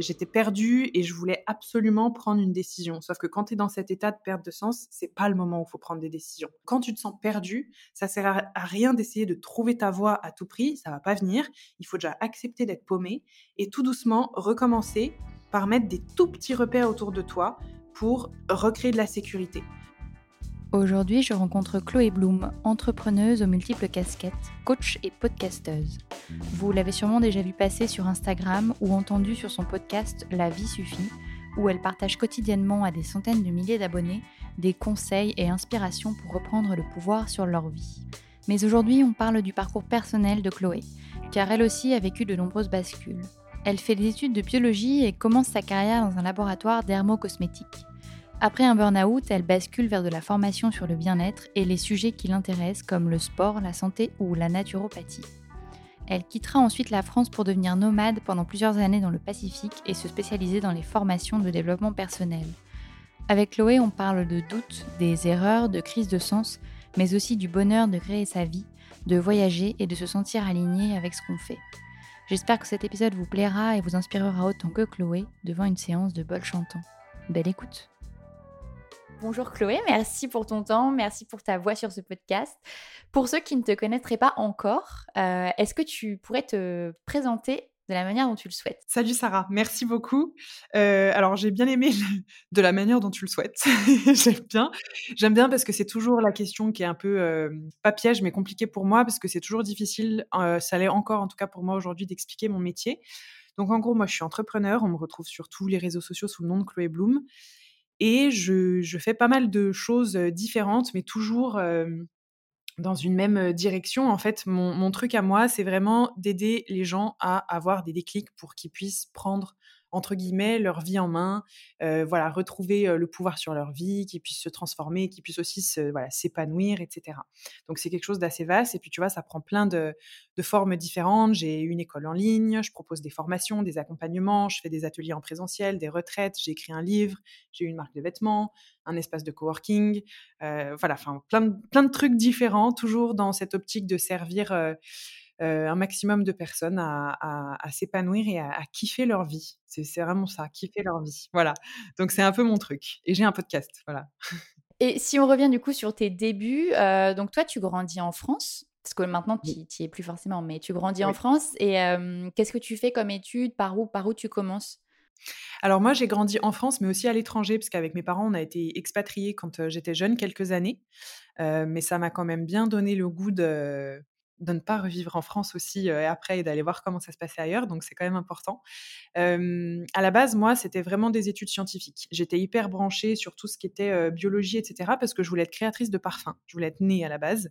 J'étais perdue et je voulais absolument prendre une décision. Sauf que quand tu es dans cet état de perte de sens, c'est pas le moment où il faut prendre des décisions. Quand tu te sens perdu, ça sert à rien d'essayer de trouver ta voie à tout prix, ça va pas venir. Il faut déjà accepter d'être paumé et tout doucement recommencer par mettre des tout petits repères autour de toi pour recréer de la sécurité. Aujourd'hui, je rencontre Chloé Bloom, entrepreneuse aux multiples casquettes, coach et podcasteuse. Vous l'avez sûrement déjà vu passer sur Instagram ou entendu sur son podcast La vie suffit, où elle partage quotidiennement à des centaines de milliers d'abonnés des conseils et inspirations pour reprendre le pouvoir sur leur vie. Mais aujourd'hui, on parle du parcours personnel de Chloé, car elle aussi a vécu de nombreuses bascules. Elle fait des études de biologie et commence sa carrière dans un laboratoire d'hermocosmétiques. Après un burn-out, elle bascule vers de la formation sur le bien-être et les sujets qui l'intéressent comme le sport, la santé ou la naturopathie. Elle quittera ensuite la France pour devenir nomade pendant plusieurs années dans le Pacifique et se spécialiser dans les formations de développement personnel. Avec Chloé, on parle de doutes, des erreurs, de crises de sens, mais aussi du bonheur de créer sa vie, de voyager et de se sentir aligné avec ce qu'on fait. J'espère que cet épisode vous plaira et vous inspirera autant que Chloé devant une séance de bol chantant. Belle écoute Bonjour Chloé, merci pour ton temps, merci pour ta voix sur ce podcast. Pour ceux qui ne te connaîtraient pas encore, euh, est-ce que tu pourrais te présenter de la manière dont tu le souhaites? Salut Sarah, merci beaucoup. Euh, alors j'ai bien aimé de la manière dont tu le souhaites. J'aime bien. J'aime bien parce que c'est toujours la question qui est un peu euh, pas piège mais compliquée pour moi parce que c'est toujours difficile. ça l'est encore en tout cas pour moi aujourd'hui d'expliquer mon métier. Donc en gros moi je suis entrepreneur. On me retrouve sur tous les réseaux sociaux sous le nom de Chloé Bloom. Et je, fais pas mal de choses différentes, mais toujours dans une même direction. En fait, mon, mon truc à moi, c'est vraiment d'aider les gens à avoir des déclics pour qu'ils puissent prendre entre guillemets, leur vie en main, voilà, retrouver le pouvoir sur leur vie, qu'ils puissent se transformer, qu'ils puissent aussi se, voilà, s'épanouir, etc. Donc c'est quelque chose d'assez vaste. Et puis tu vois, ça prend plein de, formes différentes. J'ai une école en ligne, je propose des formations, des accompagnements, je fais des ateliers en présentiel, des retraites, j'ai écrit un livre, j'ai une marque de vêtements, un espace de coworking, voilà, enfin plein de, plein de trucs différents, toujours dans cette optique de servir un maximum de personnes à, s'épanouir et à, kiffer leur vie. C'est vraiment ça, kiffer leur vie. Voilà. Donc c'est un peu mon truc. Et j'ai un podcast. Voilà. Et si on revient du coup sur tes débuts, euh, donc toi tu grandis en France. Parce que maintenant, tu n'y es plus forcément, mais tu grandis en France. Et qu'est-ce que tu fais comme études? Par où, par où tu commences? Alors moi, j'ai grandi en France, mais aussi à l'étranger, parce qu'avec mes parents, on a été expatriés quand euh, j'étais jeune, quelques années. mais ça m'a quand même bien donné le goût de, de ne pas revivre en France aussi après et d'aller voir comment ça se passait ailleurs. Donc, c'est quand même important. à la base, moi, c'était vraiment des études scientifiques. J'étais hyper branchée sur tout ce qui était biologie, etc. parce que je voulais être créatrice de parfums. Je voulais être née à la base.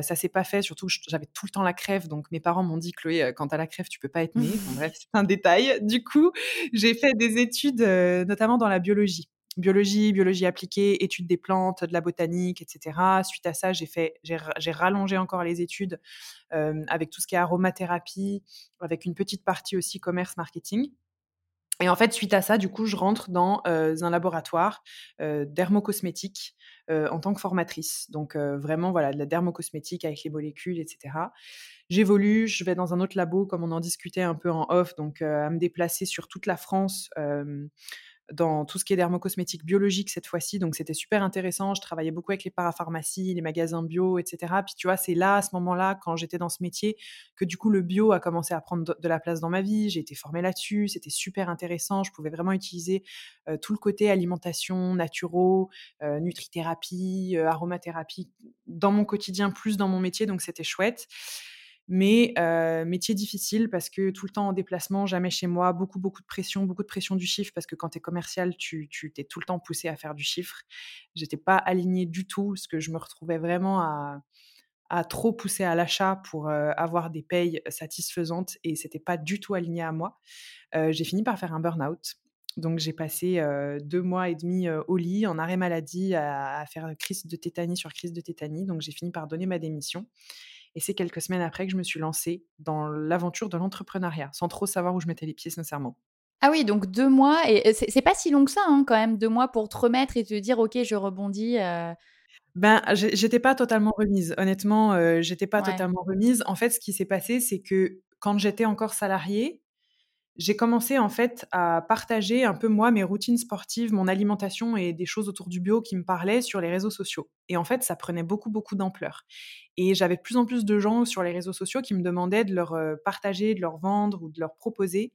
Ça s'est pas fait, surtout j'avais tout le temps la crève, donc mes parents m'ont dit Chloé, quand tu as la crève, tu peux pas être née. bref, c'est un détail. Du coup, j'ai fait des études, notamment dans la biologie biologie, biologie appliquée, études des plantes, de la botanique, etc. Suite à ça, j'ai fait, j'ai rallongé encore les études euh, avec tout ce qui est aromathérapie, avec une petite partie aussi commerce marketing. Et en fait, suite à ça, du coup, je rentre dans euh, un laboratoire euh, dermocosmétique en tant que formatrice. Donc vraiment, voilà, de la dermocosmétique avec les molécules, etc. J'évolue, je vais dans un autre labo, comme on en discutait un peu en off, donc à me déplacer sur toute la France dans tout ce qui est dermocosmétique biologique cette fois-ci. Donc, c'était super intéressant. Je travaillais beaucoup avec les parapharmacies, les magasins bio, etc. Puis, tu vois, c'est là, à ce moment-là, quand j'étais dans ce métier, que du coup, le bio a commencé à prendre de la place dans ma vie. J'ai été formée là-dessus. C'était super intéressant. Je pouvais vraiment utiliser euh, tout le côté alimentation, naturaux, euh, nutrithérapie, euh, aromathérapie dans mon quotidien, plus dans mon métier. Donc, c'était chouette. Mais métier difficile parce que tout le temps en déplacement, jamais chez moi, beaucoup, beaucoup de pression, beaucoup de pression du chiffre parce que quand tu es commercial, tu t'es tout le temps poussé à faire du chiffre. J'étais pas alignée du tout parce que je me retrouvais vraiment à, trop pousser à l'achat pour avoir des payes satisfaisantes et c'était pas du tout aligné à moi. j'ai fini par faire un burn-out. Donc j'ai passé deux mois et demi au lit en arrêt maladie à, à, faire crise de tétanie sur crise de tétanie. Donc j'ai fini par donner ma démission. Et c'est quelques semaines après que je me suis lancée dans l'aventure de l'entrepreneuriat, sans trop savoir où je mettais les pieds sincèrement. Ah oui, donc deux mois, et c'est pas si long que ça hein, quand même, deux mois pour te remettre et te dire, ok, je rebondis. Euh... Ben, j'étais pas totalement remise. Honnêtement, euh, j'étais pas totalement remise. En fait, ce qui s'est passé, c'est que quand j'étais encore salariée, j'ai commencé en fait à partager un peu moi mes routines sportives, mon alimentation et des choses autour du bio qui me parlaient sur les réseaux sociaux. Et en fait, ça prenait beaucoup beaucoup d'ampleur. Et j'avais de plus en plus de gens sur les réseaux sociaux qui me demandaient de leur euh, partager, de leur vendre ou de leur proposer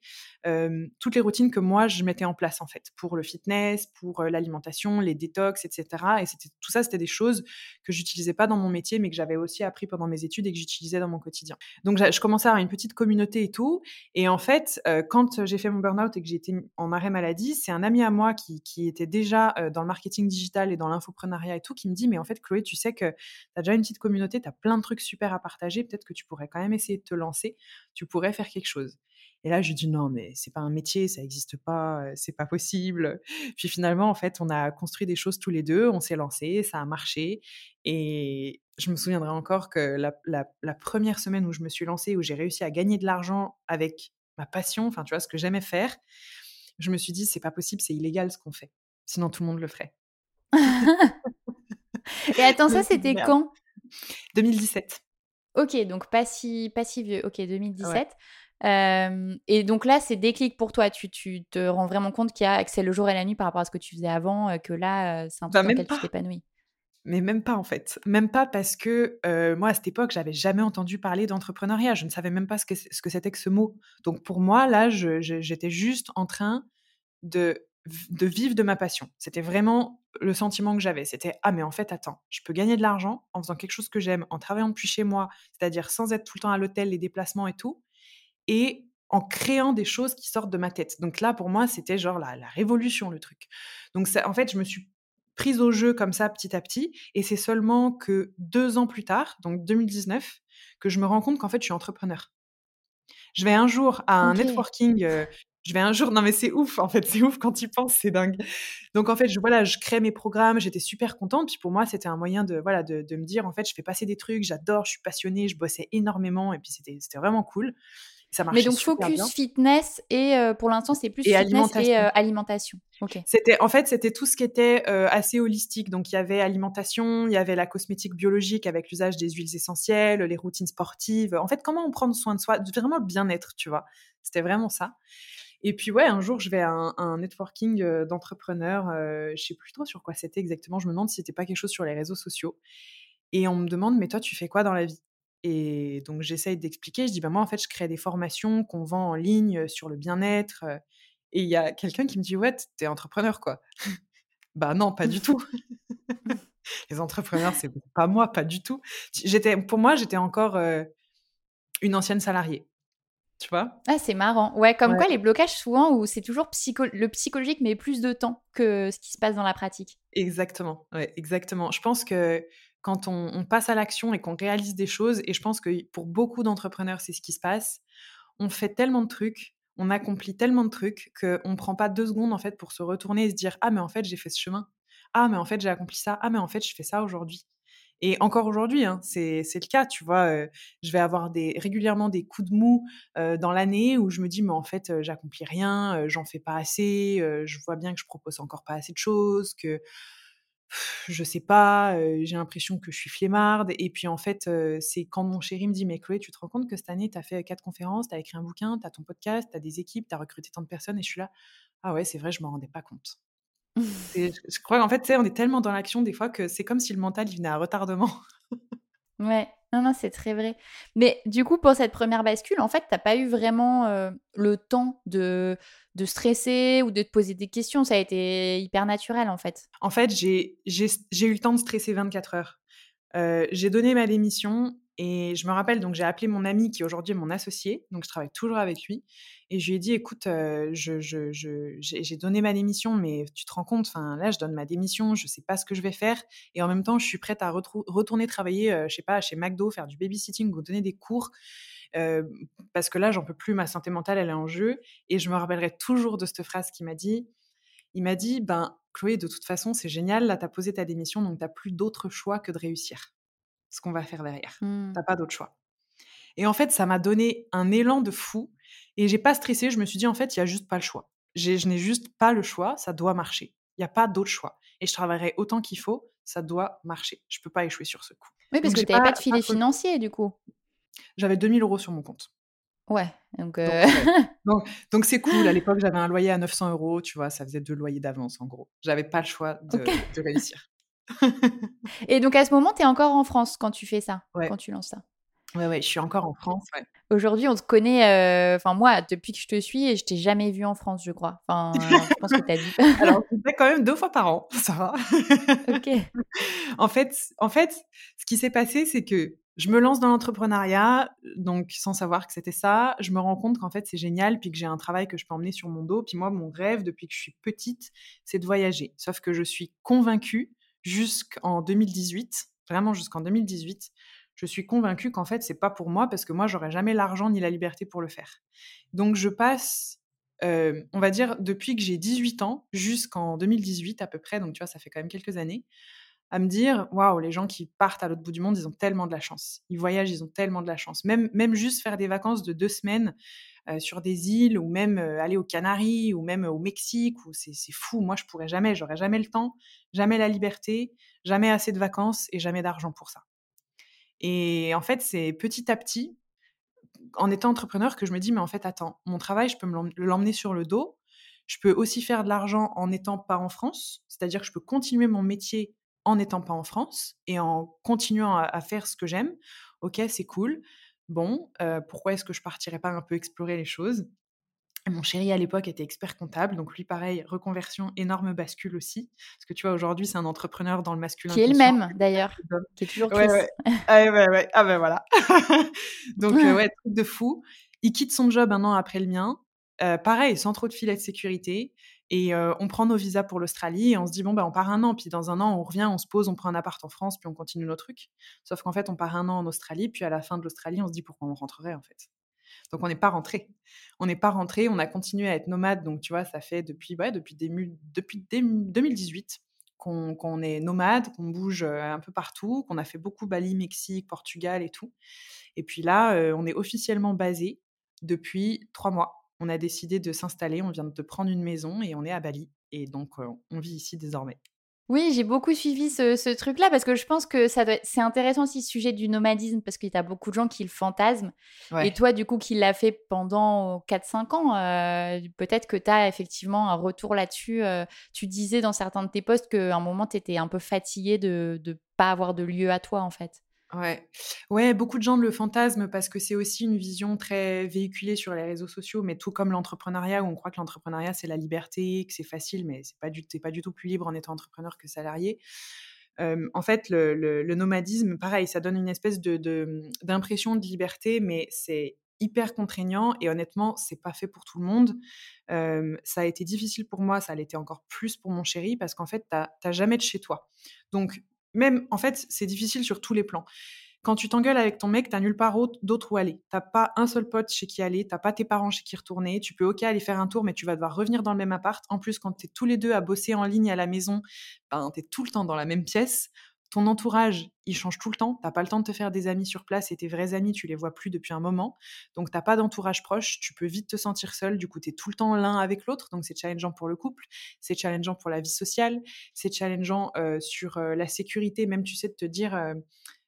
euh, toutes les routines que moi je mettais en place en fait pour le fitness, pour euh, l'alimentation, les détox, etc. Et c'était tout ça, c'était des choses que j'utilisais pas dans mon métier, mais que j'avais aussi appris pendant mes études et que j'utilisais dans mon quotidien. Donc je commençais à avoir une petite communauté et tout. Et en fait, quand j'ai fait mon burn-out et que j'étais en arrêt maladie, c'est un ami à moi qui, était déjà dans le marketing digital et dans l'infoprenariat et tout qui me dit mais en fait Chloé, tu sais que tu as déjà une petite communauté, plein de trucs super à partager, peut-être que tu pourrais quand même essayer de te lancer, tu pourrais faire quelque chose. Et là, je dis non, mais c'est pas un métier, ça n'existe pas, c'est pas possible. Puis finalement, en fait, on a construit des choses tous les deux, on s'est lancé, ça a marché. Et je me souviendrai encore que la, première semaine où je me suis lancée, où j'ai réussi à gagner de l'argent avec ma passion, enfin, tu vois, ce que j'aimais faire, je me suis dit, c'est pas possible, c'est illégal ce qu'on fait. Sinon, tout le monde le ferait. Et attends, ça, c'était quand? 2017. Ok, donc pas si, pas si vieux. Ok, 2017. et donc là, c'est déclic pour toi. Tu, tu te rends vraiment compte qu'il y a, que c'est le jour et la nuit par rapport à ce que tu faisais avant, euh, que là, euh, c'est un truc bah, dans lequel tu t'épanouis? Mais même pas en fait. Même pas parce que euh, moi, à cette époque, j'avais jamais entendu parler d'entrepreneuriat. Je ne savais même pas ce que, ce que c'était que ce mot. Donc pour moi, là, j'étais juste en train de de vivre de ma passion. C'était vraiment le sentiment que j'avais. C'était ah mais en fait attends, je peux gagner de l'argent en faisant quelque chose que j'aime, en travaillant depuis chez moi, c'est-à-dire sans être tout le temps à l'hôtel, les déplacements et tout, et en créant des choses qui sortent de ma tête. Donc là pour moi c'était genre la, la révolution le truc. Donc ça, en fait je me suis prise au jeu comme ça petit à petit, et c'est seulement que deux ans plus tard, donc 2019, que je me rends compte qu'en fait je suis entrepreneur. Je vais un jour à un networking euh, je vais un jour, non mais c'est ouf, en fait, c'est ouf quand tu penses, c'est dingue. Donc en fait, je, voilà, je crée mes programmes, j'étais super contente. Puis pour moi, c'était un moyen de, voilà, de, me dire, en fait, je fais passer des trucs, j'adore, je suis passionnée, je bossais énormément, et puis c'était, c'était vraiment cool. Ça Mais donc focus fitness et euh, pour l'instant c'est plus fitness alimentation. et euh, alimentation. C'était en fait c'était tout ce qui était euh, assez holistique. Donc il y avait alimentation, il y avait la cosmétique biologique avec l'usage des huiles essentielles, les routines sportives. En fait comment on prend soin de soi, vraiment le bien-être, tu vois? C'était vraiment ça. Et puis ouais, un jour, je vais à un, networking euh, d'entrepreneurs. Euh, je sais plus trop sur quoi c'était exactement. Je me demande si c'était pas quelque chose sur les réseaux sociaux. Et on me demande, mais toi, tu fais quoi dans la vie? Et donc j'essaye d'expliquer. Je dis, bah moi, en fait, je crée des formations qu'on vend en ligne euh, sur le bien-être. Et il y a quelqu'un qui me dit, ouais, t'es entrepreneur, quoi. bah non, pas du tout. les entrepreneurs, c'est pas moi, pas du tout. J'étais, pour moi, j'étais encore une ancienne salariée. Tu vois? Ah, c'est marrant. Ouais, comme quoi les blocages, souvent, où c'est toujours le psychologique, mais plus de temps que ce qui se passe dans la pratique. Exactement. Ouais, exactement. Je pense que quand on, passe à l'action et qu'on réalise des choses, et je pense que pour beaucoup d'entrepreneurs, c'est ce qui se passe, on fait tellement de trucs, on accomplit tellement de trucs qu'on ne prend pas deux secondes en fait pour se retourner et se dire Ah, mais en fait, j'ai fait ce chemin. Ah, mais en fait, j'ai accompli ça. Ah, mais en fait, je fais ça aujourd'hui. Et encore aujourd'hui, hein, c'est le cas, tu vois. je vais avoir régulièrement des coups de mou dans l'année où je me dis, mais en fait, j'accomplis rien, j'en fais pas assez, je vois bien que je propose encore pas assez de choses, que je sais pas, j'ai l'impression que je suis flemmarde. Et puis en fait, c'est quand mon chéri me dit, mais Chloé, tu te rends compte que cette année, tu as fait quatre conférences, tu as écrit un bouquin, tu as ton podcast, tu as des équipes, tu as recruté tant de personnes, et je suis là, ah ouais, c'est vrai, je m'en rendais pas compte je crois qu'en fait, on est tellement dans l'action des fois que c'est comme si le mental il venait à retardement. ouais, non, non, c'est très vrai. Mais du coup, pour cette première bascule, en fait, t'as pas eu vraiment euh, le temps de, de stresser ou de te poser des questions. Ça a été hyper naturel, en fait. En fait, j'ai eu le temps de stresser 24 heures. Euh, j'ai donné ma démission. Et je me rappelle, donc j'ai appelé mon ami qui aujourd'hui est mon associé, donc je travaille toujours avec lui, et je lui ai dit, écoute, euh, j'ai donné ma démission, mais tu te rends compte, enfin là, je donne ma démission, je sais pas ce que je vais faire, et en même temps, je suis prête à retourner travailler, euh, je sais pas, chez McDo, faire du babysitting ou donner des cours, euh, parce que là, j'en peux plus, ma santé mentale, elle est en jeu, et je me rappellerai toujours de cette phrase qu'il m'a dit. Il m'a dit, ben Chloé, de toute façon, c'est génial, là, tu as posé ta démission, donc tu n'as plus d'autre choix que de réussir ce qu'on va faire derrière. Mmh. T'as pas d'autre choix. Et en fait, ça m'a donné un élan de fou. Et j'ai pas stressé. Je me suis dit, en fait, il y a juste pas le choix. Je n'ai juste pas le choix. Ça doit marcher. Il n'y a pas d'autre choix. Et je travaillerai autant qu'il faut. Ça doit marcher. Je peux pas échouer sur ce coup. Oui, parce que tu n'avais pas, de filet financier, du coup. J'avais 2000 euros sur mon compte. Ouais, donc euh, donc c'est cool. À l'époque, j'avais un loyer à 900 euros, tu vois, ça faisait deux loyers d'avance en gros. J'avais pas le choix de, de réussir. Et donc à ce moment, tu es encore en France quand tu fais ça, quand tu lances ça? Ouais, ouais, je suis encore en France. Aujourd'hui, on te connaît, euh, enfin moi, depuis que je te suis, et je t'ai jamais vu en France, je crois. Enfin, je pense que tu as dit. Alors, je fais quand même deux fois par an, ça va. ok. en, fait, en fait, ce qui s'est passé, c'est que je me lance dans l'entrepreneuriat, donc sans savoir que c'était ça. Je me rends compte qu'en fait, c'est génial, puis que j'ai un travail que je peux emmener sur mon dos. Puis moi, mon rêve, depuis que je suis petite, c'est de voyager. Sauf que je suis convaincue jusqu'en 2018, vraiment jusqu'en 2018, je suis convaincue qu'en fait, c'est pas pour moi parce que moi, j'aurais jamais l'argent ni la liberté pour le faire. Donc, je passe, euh, on va dire, depuis que j'ai 18 ans jusqu'en 2018 à peu près, donc tu vois, ça fait quand même quelques années, à me dire waouh, les gens qui partent à l'autre bout du monde, ils ont tellement de la chance. Ils voyagent, ils ont tellement de la chance. Même, même juste faire des vacances de deux semaines euh, sur des îles ou même euh, aller aux Canaries ou même au Mexique, ou c'est fou. Moi, je pourrais jamais, j'aurais jamais le temps, jamais la liberté, jamais assez de vacances et jamais d'argent pour ça. Et en fait, c'est petit à petit, en étant entrepreneur, que je me dis mais en fait, attends, mon travail, je peux l'emmener sur le dos. Je peux aussi faire de l'argent en n'étant pas en France, c'est-à-dire que je peux continuer mon métier en n'étant pas en France et en continuant à, faire ce que j'aime. Ok, c'est cool. Bon, euh, pourquoi est-ce que je partirais pas un peu explorer les choses? Mon chéri à l'époque était expert comptable, donc lui pareil, reconversion, énorme bascule aussi. Parce que tu vois, aujourd'hui, c'est un entrepreneur dans le masculin. Qui est le même d'ailleurs, qui est toujours ouais, ouais. ah, ouais, ouais, Ah ben voilà. donc euh, ouais, truc de fou. Il quitte son job un an après le mien. Euh, pareil, sans trop de filet de sécurité. Et on prend nos visas pour l'Australie et on se dit, bon, bah, on part un an, puis dans un an, on revient, on se pose, on prend un appart en France, puis on continue nos trucs. Sauf qu'en fait, on part un an en Australie, puis à la fin de l'Australie, on se dit pourquoi on rentrerait, en fait? Donc, on n'est pas rentré. On n'est pas rentré, on a continué à être nomade. Donc, tu vois, ça fait depuis, depuis, depuis 2018 qu'on est nomade, qu'on bouge un peu partout, qu'on a fait beaucoup Bali, Mexique, Portugal et tout. Et puis là, on est officiellement basé depuis trois mois on a décidé de s'installer, on vient de prendre une maison et on est à Bali. Et donc, on vit ici désormais. Oui, j'ai beaucoup suivi ce, truc-là parce que je pense que ça c'est intéressant aussi ce sujet du nomadisme parce qu'il y a beaucoup de gens qui le fantasment. Et toi, du coup, qui l'a fait pendant 4-5 ans, euh, peut-être que tu as effectivement un retour là-dessus. Euh, tu disais dans certains de tes posts qu'à un moment, tu étais un peu fatigué de ne pas avoir de lieu à toi, en fait. Ouais. Ouais, beaucoup de gens le fantasment parce que c'est aussi une vision très véhiculée sur les réseaux sociaux, mais tout comme l'entrepreneuriat, où on croit que l'entrepreneuriat, c'est la liberté, que c'est facile, mais c'est pas du pas du tout plus libre en étant entrepreneur que salarié. en fait, le nomadisme, pareil, ça donne une espèce de d'impression de liberté, mais c'est hyper contraignant et honnêtement, c'est pas fait pour tout le monde. ça a été difficile pour moi, ça l'était encore plus pour mon chéri parce qu'en fait, tu jamais de chez toi. Donc même, en fait, c'est difficile sur tous les plans. Quand tu t'engueules avec ton mec, t'as nulle part d'autre où aller. T'as pas un seul pote chez qui aller, t'as pas tes parents chez qui retourner. Tu peux ok aller faire un tour, mais tu vas devoir revenir dans le même appart. En plus, quand t'es tous les deux à bosser en ligne à la maison, ben t'es tout le temps dans la même pièce ton entourage, il change tout le temps. T'as pas le temps de te faire des amis sur place et tes vrais amis, tu les vois plus depuis un moment. Donc t'as pas d'entourage proche, tu peux vite te sentir seul. Du coup, tu es tout le temps l'un avec l'autre. Donc c'est challengeant pour le couple, c'est challengeant pour la vie sociale, c'est challengeant euh, sur euh, la sécurité. Même tu sais de te dire, euh,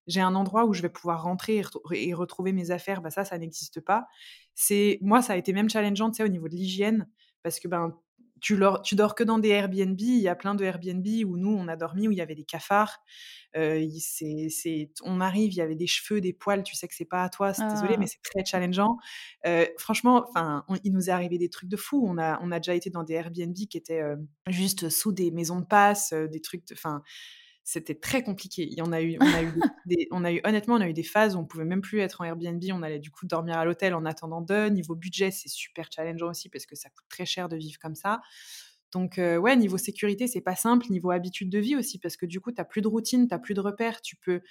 j'ai un endroit où je vais pouvoir rentrer et, retrouver mes affaires. Bah ça, ça n'existe pas. C'est moi, ça a été même challengeant, tu sais, au niveau de l'hygiène, parce que ben tu, tu dors que dans des Airbnb. Il y a plein de Airbnb où nous, on a dormi, où il y avait des cafards. Euh, on arrive, il y avait des cheveux, des poils. Tu sais que c'est pas à toi, c'est désolé, mais ah. c'est très challengeant. Euh, franchement, enfin, il nous est arrivé des trucs de fou. On a, on a déjà été dans des Airbnb qui étaient euh, juste sous des maisons de passe, des trucs. Enfin, c'était très compliqué. Il y en a eu, on a eu on a eu honnêtement, on a eu des phases où on pouvait même plus être en Airbnb. On allait du coup dormir à l'hôtel en attendant deux. Niveau budget, c'est super challengeant aussi parce que ça coûte très cher de vivre comme ça. Donc euh, ouais, niveau sécurité, c'est pas simple. Niveau habitude de vie aussi parce que du coup, t'as plus de routine, t'as plus de repères. Tu peux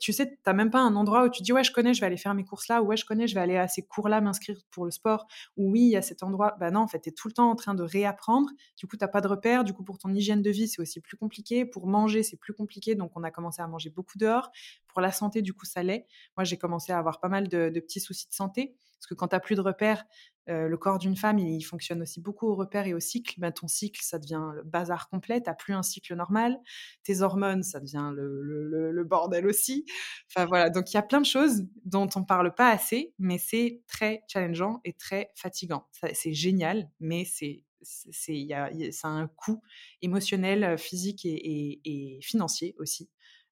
tu sais, tu n'as même pas un endroit où tu dis ouais, je connais, je vais aller faire mes courses là, ou ouais, je connais, je vais aller à ces cours-là m'inscrire pour le sport, ou oui, il y a cet endroit. Bah non, en fait, tu es tout le temps en train de réapprendre. Du coup, tu n'as pas de repères. Du coup, pour ton hygiène de vie, c'est aussi plus compliqué. Pour manger, c'est plus compliqué. Donc, on a commencé à manger beaucoup dehors. Pour la santé, du coup, ça l'est. Moi, j'ai commencé à avoir pas mal de, de petits soucis de santé. Parce que quand tu n'as plus de repères, euh, le corps d'une femme, il, fonctionne aussi beaucoup au repère et au cycle. Ben, ton cycle, ça devient le bazar complet. Tu plus un cycle normal. Tes hormones, ça devient le, bordel aussi. Enfin voilà, donc il y a plein de choses dont on parle pas assez, mais c'est très challengeant et très fatigant. C'est génial, mais c'est c'est y a, ça a un coût émotionnel, physique et, financier aussi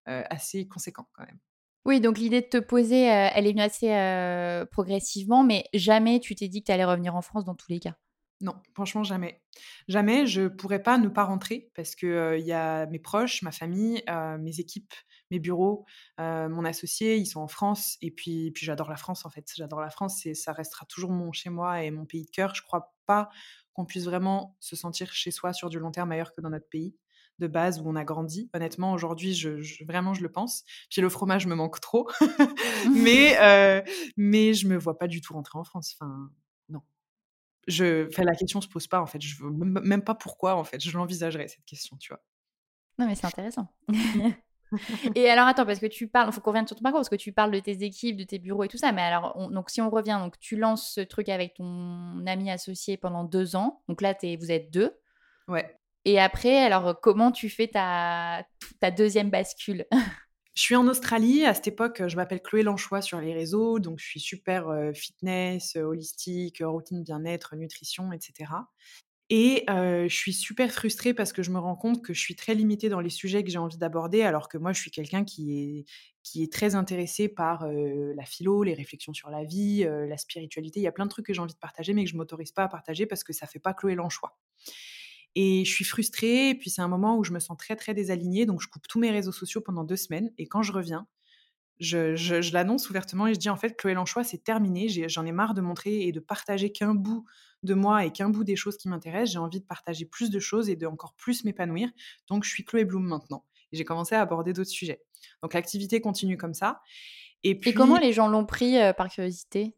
euh, assez conséquent quand même. Oui, donc l'idée de te poser, euh, elle est venue assez euh, progressivement, mais jamais tu t'es dit que tu allais revenir en France dans tous les cas. Non, franchement, jamais. Jamais, je pourrais pas ne pas rentrer parce que euh, il y a mes proches, ma famille, mes équipes, mes bureaux, mon associé, ils sont en France et puis, puis j'adore la France en fait. J'adore la France et ça restera toujours mon chez moi et mon pays de cœur. Je crois pas qu'on puisse vraiment se sentir chez soi sur du long terme ailleurs que dans notre pays de base où on a grandi. Honnêtement, aujourd'hui, je, vraiment, je le pense. Puis le fromage me manque trop. mais, euh, mais je me vois pas du tout rentrer en France. Enfin, non. Je, enfin, la question se pose pas, en fait. Je veux même pas pourquoi, en fait. Je l'envisagerais, cette question, tu vois. Non, mais c'est intéressant. et alors, attends, parce que tu parles, il faut qu'on revienne sur ton parcours, parce que tu parles de tes équipes, de tes bureaux et tout ça. Mais alors, donc, si on revient, donc, tu lances ce truc avec ton ami associé pendant deux ans. Donc là, es, vous êtes deux. Ouais. Et après, alors, comment tu fais ta, ta deuxième bascule? Je suis en Australie. À cette époque, je m'appelle Chloé Lanchois sur les réseaux. Donc, je suis super euh, fitness, euh, holistique, routine bien-être, nutrition, etc. Et euh, je suis super frustrée parce que je me rends compte que je suis très limitée dans les sujets que j'ai envie d'aborder, alors que moi, je suis quelqu'un qui est, qui est très intéressé par la philo, les réflexions sur la vie, la spiritualité. Il y a plein de trucs que j'ai envie de partager, mais que je m'autorise pas à partager parce que ça fait pas Chloé Lanchois. Et je suis frustrée. Et puis c'est un moment où je me sens très très désalignée. Donc je coupe tous mes réseaux sociaux pendant deux semaines. Et quand je reviens, je, l'annonce ouvertement et je dis en fait Chloé Lanchois c'est terminé. J'en ai, marre de montrer et de partager qu'un bout de moi et qu'un bout des choses qui m'intéressent. J'ai envie de partager plus de choses et de encore plus m'épanouir. Donc je suis Chloé Bloom maintenant. Et j'ai commencé à aborder d'autres sujets. Donc l'activité continue comme ça. Et, puis, et comment les gens l'ont pris euh, par curiosité?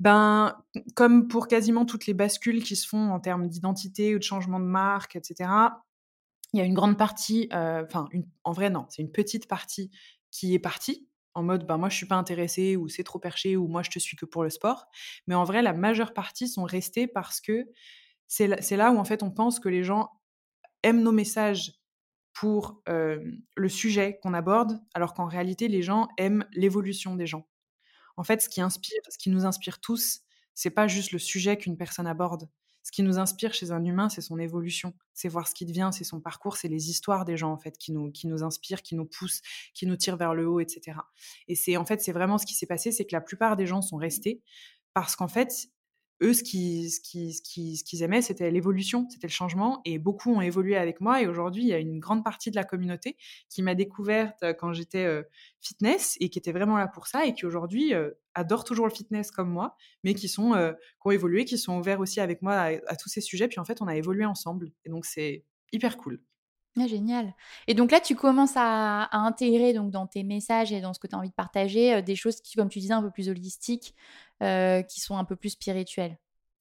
Ben, comme pour quasiment toutes les bascules qui se font en termes d'identité ou de changement de marque, etc., il y a une grande partie, euh, enfin, en vrai, non, c'est une petite partie qui est partie en mode, ben, moi, je suis pas intéressée ou c'est trop perché ou moi, je te suis que pour le sport. Mais en vrai, la majeure partie sont restées parce que c'est là, où, en fait, on pense que les gens aiment nos messages pour le sujet qu'on aborde, alors qu'en réalité, les gens aiment l'évolution des gens. En fait, ce qui inspire, ce qui nous inspire tous, c'est pas juste le sujet qu'une personne aborde. Ce qui nous inspire chez un humain, c'est son évolution, c'est voir ce qui devient, c'est son parcours, c'est les histoires des gens en fait qui nous qui nous inspirent, qui nous poussent, qui nous tirent vers le haut, etc. Et c'est en fait c'est vraiment ce qui s'est passé, c'est que la plupart des gens sont restés parce qu'en fait eux, ce qu'ils ce qui, ce qui, ce qu'ils aimaient, c'était l'évolution, c'était le changement. Et beaucoup ont évolué avec moi. Et aujourd'hui, il y a une grande partie de la communauté qui m'a découverte euh, quand j'étais euh, fitness et qui était vraiment là pour ça et qui aujourd'hui euh, adore toujours le fitness comme moi, mais qui, sont, qui ont évolué, qui sont ouverts aussi avec moi à, tous ces sujets. Puis en fait, on a évolué ensemble. Et donc, c'est hyper cool. Ah, génial. Et donc là, tu commences à, intégrer donc, dans tes messages et dans ce que tu as envie de partager des choses qui, comme tu disais, un peu plus holistiques, euh, qui sont un peu plus spirituels.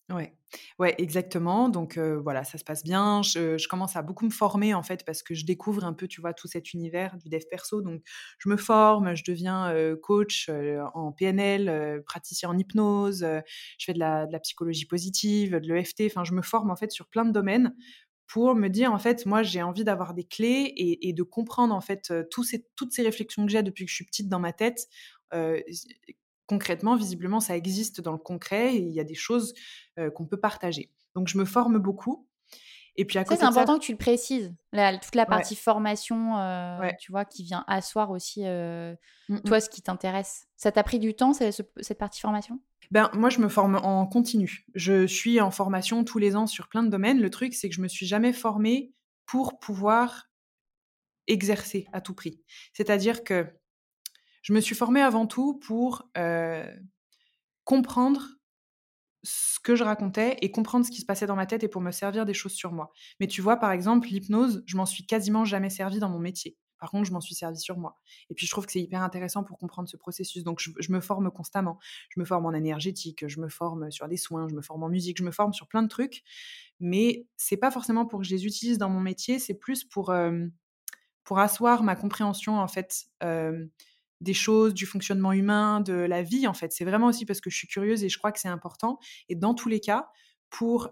Ouais, ouais, exactement. Donc voilà, ça se passe bien. Je, commence à beaucoup me former en fait parce que je découvre un peu, tu vois, tout cet univers du dev perso. Donc je me forme, je deviens coach en PNL, praticien en hypnose. je fais de la, de la, psychologie positive, de l'EFT. Enfin, je me forme en fait sur plein de domaines pour me dire en fait, moi j'ai envie d'avoir des clés et, de comprendre en fait ces, toutes ces réflexions que j'ai depuis que je suis petite dans ma tête concrètement, visiblement, ça existe dans le concret et il y a des choses qu'on peut partager. Donc, je me forme beaucoup. Et puis à c'est important que tu le précises. toute la partie formation, tu vois, qui vient asseoir aussi, mmh, toi, ce qui t'intéresse. Ça t'a pris du temps, cette partie formation? Ben, moi, je me forme en continu. Je suis en formation tous les ans sur plein de domaines. Le truc, c'est que je me suis jamais formée pour pouvoir exercer à tout prix. C'est-à-dire que je me suis formée avant tout pour comprendre ce que je racontais et comprendre ce qui se passait dans ma tête et pour me servir des choses sur moi. Mais tu vois, par exemple, l'hypnose, je m'en suis quasiment jamais servi dans mon métier. Par contre, je m'en suis servi sur moi. Et puis, je trouve que c'est hyper intéressant pour comprendre ce processus. Donc, je, me forme constamment. Je me forme en énergétique, je me forme sur des soins, je me forme en musique, je me forme sur plein de trucs. Mais c'est pas forcément pour que je les utilise dans mon métier, c'est plus pour, pour asseoir ma compréhension, en fait, des choses, du fonctionnement humain, de la vie en fait. C'est vraiment aussi parce que je suis curieuse et je crois que c'est important. Et dans tous les cas, pour,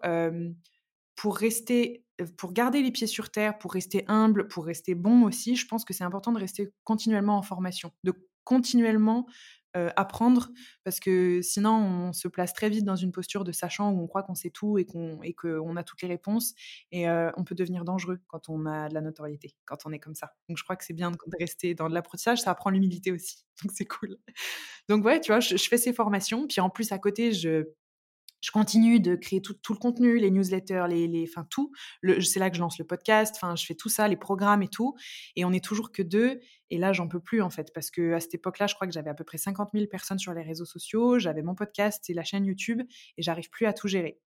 pour rester, pour garder les pieds sur terre, pour rester humble, pour rester bon aussi, je pense que c'est important de rester continuellement en formation, de continuellement apprendre parce que sinon on se place très vite dans une posture de sachant où on croit qu'on sait tout et qu'on et a toutes les réponses et on peut devenir dangereux quand on a de la notoriété quand on est comme ça. Donc je crois que c'est bien de, rester dans de l'apprentissage ça apprend l'humilité aussi donc c'est cool. Donc ouais tu vois je, je, fais ces formations puis en plus à côté je je continue de créer tout, le contenu, les newsletters, les, les, tout. C'est là que je lance le podcast. Enfin, je fais tout ça, les programmes et tout. Et on est toujours que deux. Et là, j'en peux plus en fait, parce que à cette époque-là, je crois que j'avais à peu près 50 000 personnes sur les réseaux sociaux. J'avais mon podcast et la chaîne YouTube, et j'arrive plus à tout gérer.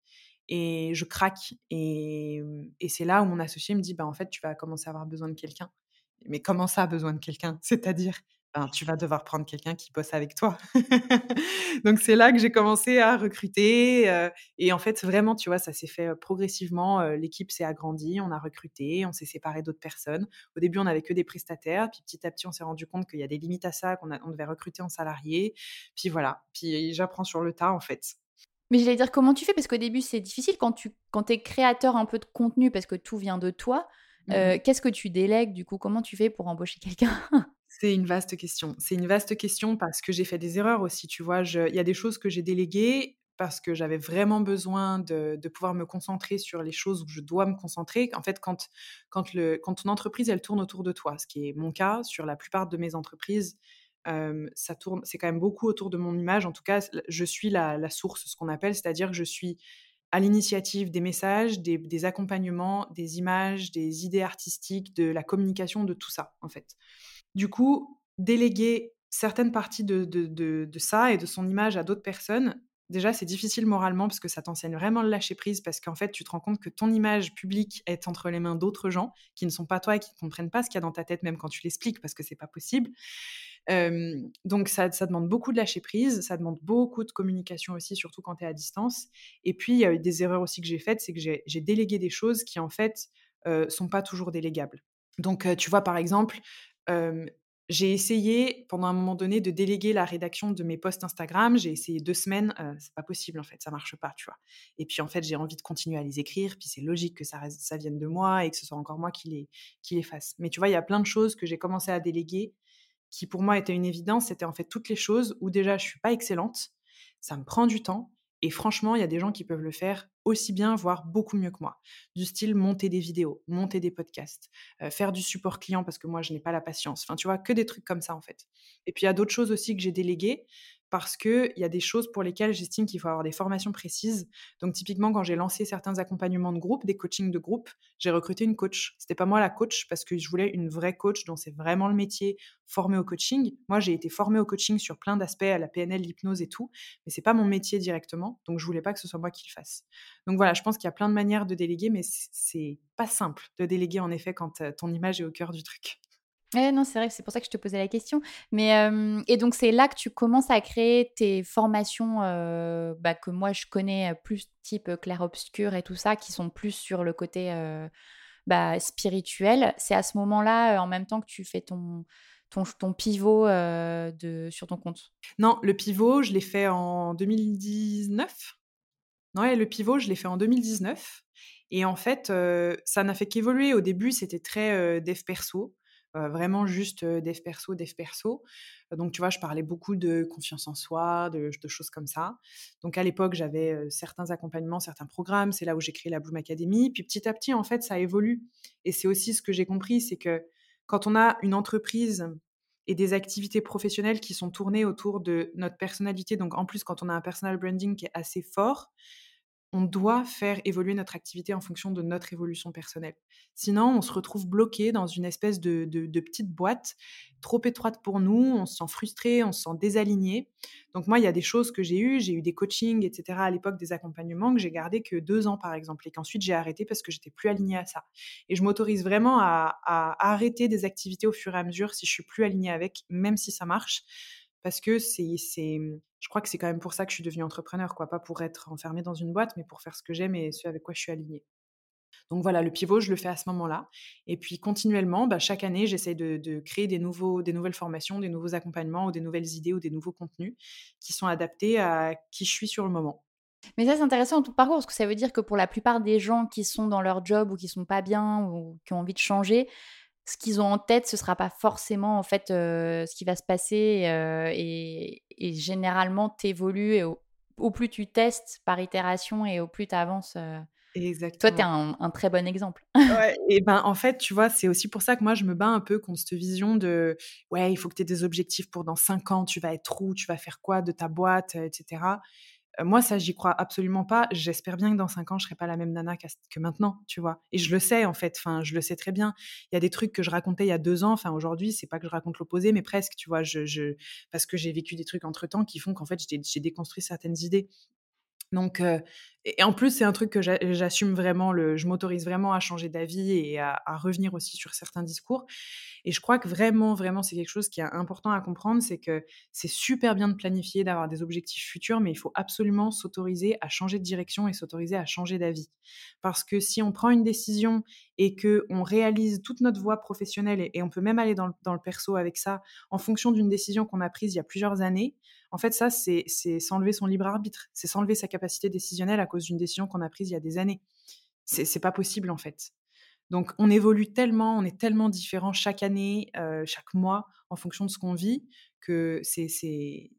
Et je craque. Et, c'est là où mon associé me dit, bah en fait, tu vas commencer à avoir besoin de quelqu'un. Mais comment ça, besoin de quelqu'un? C'est-à-dire ben, tu vas devoir prendre quelqu'un qui bosse avec toi. Donc c'est là que j'ai commencé à recruter. et en fait, vraiment, tu vois, ça s'est fait progressivement. L'équipe s'est agrandie, on a recruté, on s'est séparé d'autres personnes. Au début, on n'avait que des prestataires. Puis petit à petit, on s'est rendu compte qu'il y a des limites à ça, qu'on on devait recruter en salarié. Puis voilà, puis j'apprends sur le tas, en fait. Mais j'allais dire, comment tu fais? Parce qu'au début, c'est difficile quand tu quand es créateur un peu de contenu, parce que tout vient de toi. Mmh qu'est-ce que tu délègues du coup? Comment tu fais pour embaucher quelqu'un? C'est une vaste question. C'est une vaste question parce que j'ai fait des erreurs aussi, tu vois. Il y a des choses que j'ai déléguées parce que j'avais vraiment besoin de, pouvoir me concentrer sur les choses où je dois me concentrer. En fait, quand, quand, le, quand ton entreprise, elle tourne autour de toi, ce qui est mon cas sur la plupart de mes entreprises, ça tourne, c'est quand même beaucoup autour de mon image. En tout cas, je suis la, source, ce qu'on appelle, c'est-à-dire que je suis à l'initiative des messages, des, des, accompagnements, des images, des idées artistiques, de la communication, de tout ça, en fait. Du coup, déléguer certaines parties de, de, ça et de son image à d'autres personnes, déjà, c'est difficile moralement parce que ça t'enseigne vraiment le lâcher prise parce qu'en fait, tu te rends compte que ton image publique est entre les mains d'autres gens qui ne sont pas toi et qui ne comprennent pas ce qu'il y a dans ta tête, même quand tu l'expliques parce que c'est pas possible. donc, ça, ça, demande beaucoup de lâcher prise, ça demande beaucoup de communication aussi, surtout quand tu es à distance. Et puis, il y a eu des erreurs aussi que j'ai faites, c'est que j'ai délégué des choses qui, en fait, euh, sont pas toujours délégables. Donc, tu vois, par exemple, j'ai essayé pendant un moment donné de déléguer la rédaction de mes posts Instagram. J'ai essayé deux semaines, c'est pas possible en fait, ça marche pas, tu vois. Et puis en fait, j'ai envie de continuer à les écrire, puis c'est logique que ça, vienne de moi et que ce soit encore moi qui les, qui les fasse. Mais tu vois, il y a plein de choses que j'ai commencé à déléguer qui pour moi étaient une évidence. C'était en fait toutes les choses où déjà je suis pas excellente, ça me prend du temps et franchement, il y a des gens qui peuvent le faire aussi bien, voire beaucoup mieux que moi. Du style monter des vidéos, monter des podcasts, euh, faire du support client parce que moi, je n'ai pas la patience. Enfin, tu vois, que des trucs comme ça, en fait. Et puis, il y a d'autres choses aussi que j'ai déléguées parce qu'il y a des choses pour lesquelles j'estime qu'il faut avoir des formations précises. Donc, typiquement, quand j'ai lancé certains accompagnements de groupe, des coachings de groupe, j'ai recruté une coach. C'était pas moi la coach parce que je voulais une vraie coach dont c'est vraiment le métier, formée au coaching. Moi, j'ai été formée au coaching sur plein d'aspects, à la PNL, l'hypnose et tout, mais c'est pas mon métier directement. Donc, je voulais pas que ce soit moi qui le fasse. Donc, voilà, je pense qu'il y a plein de manières de déléguer, mais c'est pas simple de déléguer en effet quand euh, ton image est au cœur du truc non, c'est vrai, c'est pour ça que je te posais la question. Mais, et donc, c'est là que tu commences à créer tes formations bah, que moi, je connais plus type clair-obscur et tout ça, qui sont plus sur le côté bah, spirituel. C'est à ce moment-là, en même temps que tu fais ton, pivot sur ton compte Non, le pivot, je l'ai fait en 2019. Ouais, le pivot, je l'ai fait en 2019. Et en fait, ça n'a fait qu'évoluer. Au début, c'était très dev perso vraiment juste dev perso, dev perso. Donc, tu vois, je parlais beaucoup de confiance en soi, de, choses comme ça. Donc, à l'époque, j'avais certains accompagnements, certains programmes. C'est là où j'ai créé la Bloom Academy. Puis, petit à petit, en fait, ça évolue. Et c'est aussi ce que j'ai compris, c'est que quand on a une entreprise et des activités professionnelles qui sont tournées autour de notre personnalité, donc en plus, quand on a un personal branding qui est assez fort, on doit faire évoluer notre activité en fonction de notre évolution personnelle. Sinon, on se retrouve bloqué dans une espèce de, petite boîte trop étroite pour nous, on se sent frustré, on se sent désaligné. Donc moi, il y a des choses que j'ai eues, j'ai eu des coachings, etc. à l'époque, des accompagnements que j'ai gardé que deux ans, par exemple, et qu'ensuite j'ai arrêté parce que j'étais plus alignée à ça. Et je m'autorise vraiment à, arrêter des activités au fur et à mesure si je suis plus alignée avec, même si ça marche, parce que c'est, je crois que c'est quand même pour ça que je suis devenue entrepreneur, quoi, pas pour être enfermée dans une boîte, mais pour faire ce que j'aime et ce avec quoi je suis alignée. Donc voilà, le pivot, je le fais à ce moment-là. Et puis continuellement, bah, chaque année, j'essaie de, créer des, nouveaux, des nouvelles formations, des nouveaux accompagnements ou des nouvelles idées ou des nouveaux contenus qui sont adaptés à qui je suis sur le moment. Mais ça, c'est intéressant dans ton parcours, parce que ça veut dire que pour la plupart des gens qui sont dans leur job ou qui sont pas bien ou qui ont envie de changer, ce qu'ils ont en tête, ce sera pas forcément en fait euh, ce qui va se passer euh, et, généralement t'évolues et au, plus tu testes par itération et au plus tu avances. Euh. Exactement. Toi, tu es un, très bon exemple. ouais, et ben en fait, tu vois, c'est aussi pour ça que moi, je me bats un peu contre cette vision de ouais, il faut que tu aies des objectifs pour dans cinq ans, tu vas être où, tu vas faire quoi de ta boîte, etc moi, ça, j'y crois absolument pas. J'espère bien que dans cinq ans, je serai pas la même nana que maintenant, tu vois. Et je le sais, en fait. Je le sais très bien. Il y a des trucs que je racontais il y a deux ans. Enfin, aujourd'hui, c'est pas que je raconte l'opposé, mais presque, tu vois. Je, parce que j'ai vécu des trucs entre temps qui font qu'en fait, j'ai déconstruit certaines idées. Donc, et en plus, c'est un truc que j'assume vraiment. Le, je m'autorise vraiment à changer d'avis et à, revenir aussi sur certains discours. Et je crois que vraiment, vraiment, c'est quelque chose qui est important à comprendre, c'est que c'est super bien de planifier, d'avoir des objectifs futurs, mais il faut absolument s'autoriser à changer de direction et s'autoriser à changer d'avis. Parce que si on prend une décision et que on réalise toute notre voie professionnelle, et, on peut même aller dans le, dans le perso avec ça, en fonction d'une décision qu'on a prise il y a plusieurs années, en fait, ça, c'est s'enlever son libre arbitre, c'est s'enlever sa capacité décisionnelle à cause d'une décision qu'on a prise il y a des années. C'est pas possible, en fait. Donc, on évolue tellement, on est tellement différent chaque année, euh, chaque mois, en fonction de ce qu'on vit, que c'est,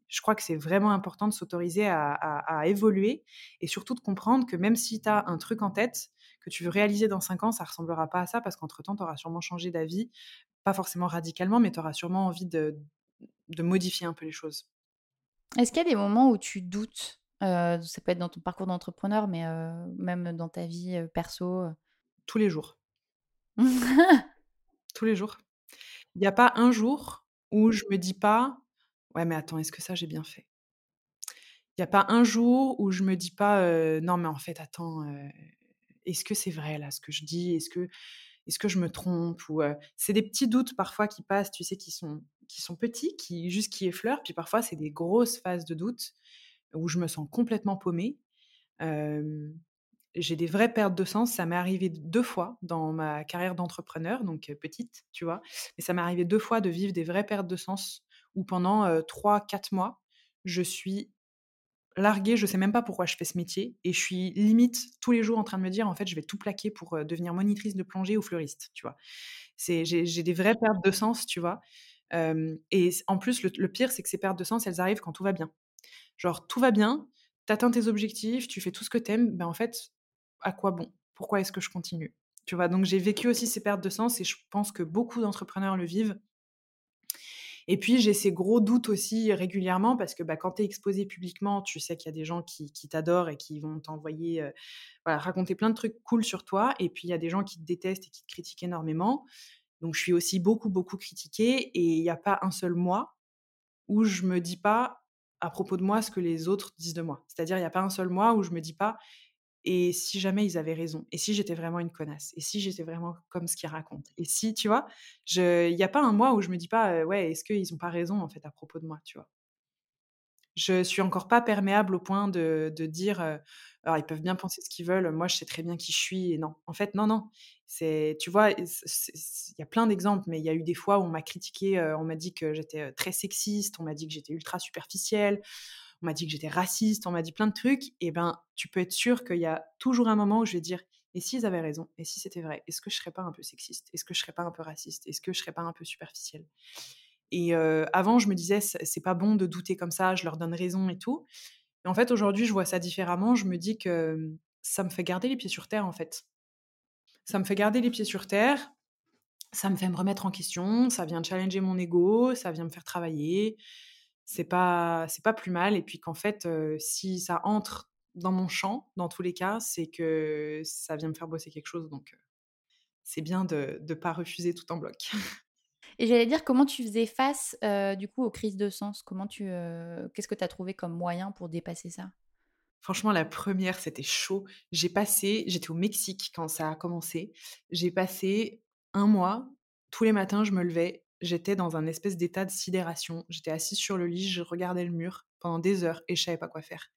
je crois que c'est vraiment important de s'autoriser à, évoluer et surtout de comprendre que même si tu as un truc en tête que tu veux réaliser dans cinq ans, ça ressemblera pas à ça parce qu'entre-temps, tu auras sûrement changé d'avis, pas forcément radicalement, mais tu auras sûrement envie de modifier un peu les choses. Est-ce qu'il y a des moments où tu doutes? Ça peut être dans ton parcours d'entrepreneur, mais même dans ta vie perso Tous les jours. Tous les jours. Il n'y a pas un jour où je me dis pas Ouais, mais attends, est-ce que ça j'ai bien fait? Il n'y a pas un jour où je me dis pas Non, mais en fait, attends, est-ce que c'est vrai là ce que je dis? Est-ce que est-ce que je me trompe? ou c'est des petits doutes parfois qui passent, tu sais, qui sont qui sont petits, qui juste qui effleurent. Puis parfois c'est des grosses phases de doute où je me sens complètement paumée. j'ai des vraies pertes de sens. Ça m'est arrivé deux fois dans ma carrière d'entrepreneur, donc petite, tu vois. Mais ça m'est arrivé deux fois de vivre des vraies pertes de sens où pendant trois, quatre mois, je suis larguée, je sais même pas pourquoi je fais ce métier, et je suis limite tous les jours en train de me dire, en fait, je vais tout plaquer pour devenir monitrice de plongée ou fleuriste, tu vois. C'est, j'ai, des vraies pertes de sens, tu vois. Et en plus, le, pire, c'est que ces pertes de sens, elles arrivent quand tout va bien. Genre, tout va bien, tu atteins tes objectifs, tu fais tout ce que t'aimes, ben en fait, à quoi bon? Pourquoi est-ce que je continue? Tu vois, donc j'ai vécu aussi ces pertes de sens, et je pense que beaucoup d'entrepreneurs le vivent. Et puis, j'ai ces gros doutes aussi régulièrement parce que bah, quand tu es exposé publiquement, tu sais qu'il y a des gens qui, t'adorent et qui vont t'envoyer, raconter plein de trucs cool sur toi. Et puis, il y a des gens qui te détestent et qui te critiquent énormément. Donc, je suis aussi beaucoup, beaucoup critiquée. Et il n'y a pas un seul mois où je me dis pas à propos de moi ce que les autres disent de moi. C'est-à-dire, il n'y a pas un seul mois où je me dis pas et si jamais ils avaient raison Et si j'étais vraiment une connasse Et si j'étais vraiment comme ce qu'ils racontent Et si, tu vois, il n'y a pas un mois où je me dis pas, ouais, est-ce qu'ils n'ont pas raison en fait à propos de moi, tu vois? Je suis encore pas perméable au point de, dire, alors ils peuvent bien penser ce qu'ils veulent, moi je sais très bien qui je suis, et non. En fait, non, non. C'est, tu vois, il y a plein d'exemples, mais il y a eu des fois où on m'a critiqué, on m'a dit que j'étais très sexiste, on m'a dit que j'étais ultra superficielle, on m'a dit que j'étais raciste, on m'a dit plein de trucs, et ben tu peux être sûr qu'il y a toujours un moment où je vais dire et s'ils avaient raison, et si c'était vrai, est-ce que je serais pas un peu sexiste? Est-ce que je serais pas un peu raciste? Est-ce que je serais pas un peu superficielle? Et avant, je me disais c'est pas bon de douter comme ça, je leur donne raison et tout. Et en fait, aujourd'hui, je vois ça différemment. Je me dis que ça me fait garder les pieds sur terre, en fait. Ça me fait garder les pieds sur terre. Ça me fait me remettre en question. Ça vient challenger mon ego. Ça vient me faire travailler c'est pas c'est pas plus mal et puis qu'en fait si ça entre dans mon champ, dans tous les cas, c'est que ça vient me faire bosser quelque chose. Donc, c'est bien de ne pas refuser tout en bloc. Et j'allais dire, comment tu faisais face, du coup, aux crises de sens? Comment tu, qu'est-ce que tu as trouvé comme moyen pour dépasser ça? Franchement, la première, c'était chaud. J'ai passé j'étais au Mexique quand ça a commencé. J'ai passé un mois, tous les matins, je me levais, j'étais dans un espèce d'état de sidération. J'étais assise sur le lit, je regardais le mur pendant des heures et je savais pas quoi faire.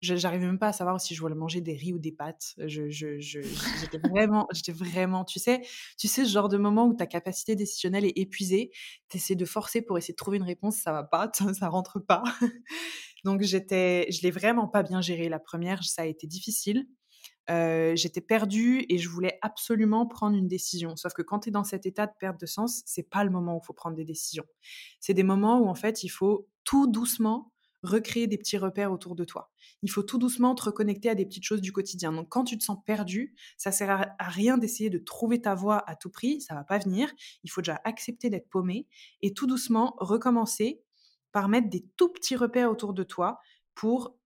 Je j'arrivais même pas à savoir si je voulais manger des riz ou des pâtes. Je j'étais vraiment j'étais vraiment tu sais tu sais, ce genre de moment où ta capacité décisionnelle est épuisée, tu essaies de forcer pour essayer de trouver une réponse, ça va pas, ça rentre pas. Donc j'étais je l'ai vraiment pas bien géré la première, ça a été difficile. Euh, j'étais perdue et je voulais absolument prendre une décision. Sauf que quand tu es dans cet état de perte de sens, c'est pas le moment où il faut prendre des décisions. C'est des moments où en fait, il faut tout doucement recréer des petits repères autour de toi. Il faut tout doucement te reconnecter à des petites choses du quotidien. Donc quand tu te sens perdu, ça sert à, rien d'essayer de trouver ta voie à tout prix, ça va pas venir. Il faut déjà accepter d'être paumé et tout doucement recommencer par mettre des tout petits repères autour de toi pour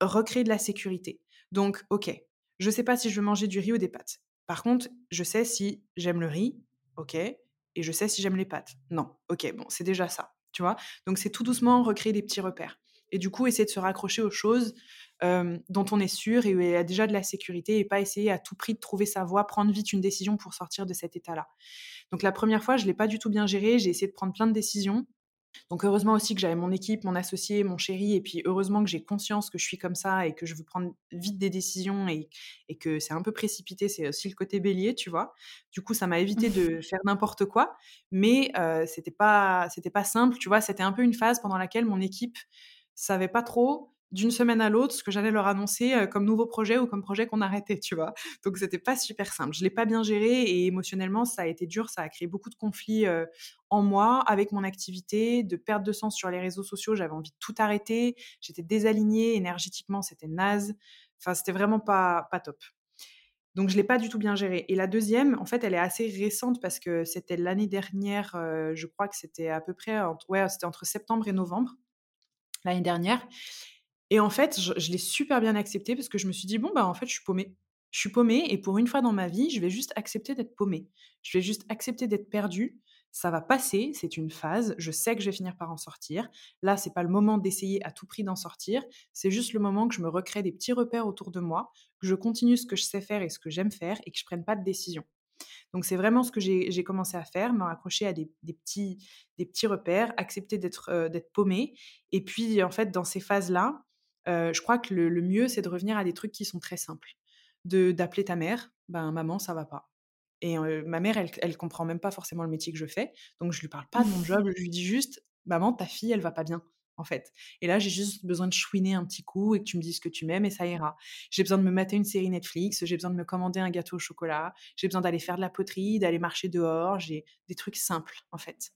recréer de la sécurité. Donc, ok, je sais pas si je veux manger du riz ou des pâtes. Par contre, je sais si j'aime le riz, ok, et je sais si j'aime les pâtes. Non, ok, bon, c'est déjà ça, tu vois? Donc, c'est tout doucement recréer des petits repères. Et du coup, essayer de se raccrocher aux choses dont on est sûr et où il y a déjà de la sécurité et pas essayer à tout prix de trouver sa voie, prendre vite une décision pour sortir de cet état-là. Donc la première fois, je l'ai pas du tout bien géré. J'ai essayé de prendre plein de décisions donc heureusement aussi que j'avais mon équipe, mon associé, mon chéri, et puis heureusement que j'ai conscience que je suis comme ça et que je veux prendre vite des décisions et, que c'est un peu précipité, c'est aussi le côté bélier, tu vois. Du coup, ça m'a évité de faire n'importe quoi, mais euh, c'était pas c'était pas simple, tu vois. C'était un peu une phase pendant laquelle mon équipe savait pas trop d'une semaine à l'autre ce que j'allais leur annoncer euh, comme nouveau projet ou comme projet qu'on arrêtait, tu vois. Donc c'était pas super simple. Je l'ai pas bien géré et émotionnellement ça a été dur, ça a créé beaucoup de conflits euh, en moi avec mon activité, de perte de sens sur les réseaux sociaux. J'avais envie de tout arrêter, j'étais désalignée énergétiquement, c'était naze. Enfin c'était vraiment pas pas top. Donc je l'ai pas du tout bien géré. Et la deuxième, en fait, elle est assez récente parce que c'était l'année dernière. Euh, je crois que c'était à peu près, ouais, c'était entre septembre et novembre l'année dernière. Et en fait, je, l'ai super bien accepté parce que je me suis dit, bon, bah en fait, je suis paumée. Je suis paumée et pour une fois dans ma vie, je vais juste accepter d'être paumée. Je vais juste accepter d'être perdue. Ça va passer, c'est une phase. Je sais que je vais finir par en sortir. Là, c'est pas le moment d'essayer à tout prix d'en sortir. C'est juste le moment que je me recrée des petits repères autour de moi, que je continue ce que je sais faire et ce que j'aime faire et que je prenne pas de décision. Donc c'est vraiment ce que j'ai commencé à faire, me raccrocher à des, petits, repères, accepter d'être euh, d'être. Et puis en fait, dans ces phases-là, je crois que le, mieux, c'est de revenir à des trucs qui sont très simples. De d'appeler ta mère, ben maman, ça va pas. Et ma mère, elle, elle comprend même pas forcément le métier que je fais, donc je lui parle pas de mon job, je lui dis juste, maman, ta fille, elle va pas bien, en fait. Et là, j'ai juste besoin de chouiner un petit coup et que tu me dises que tu m'aimes et ça ira. J'ai besoin de me mater une série Netflix, j'ai besoin de me commander un gâteau au chocolat, j'ai besoin d'aller faire de la poterie, d'aller marcher dehors, j'ai des trucs simples, en fait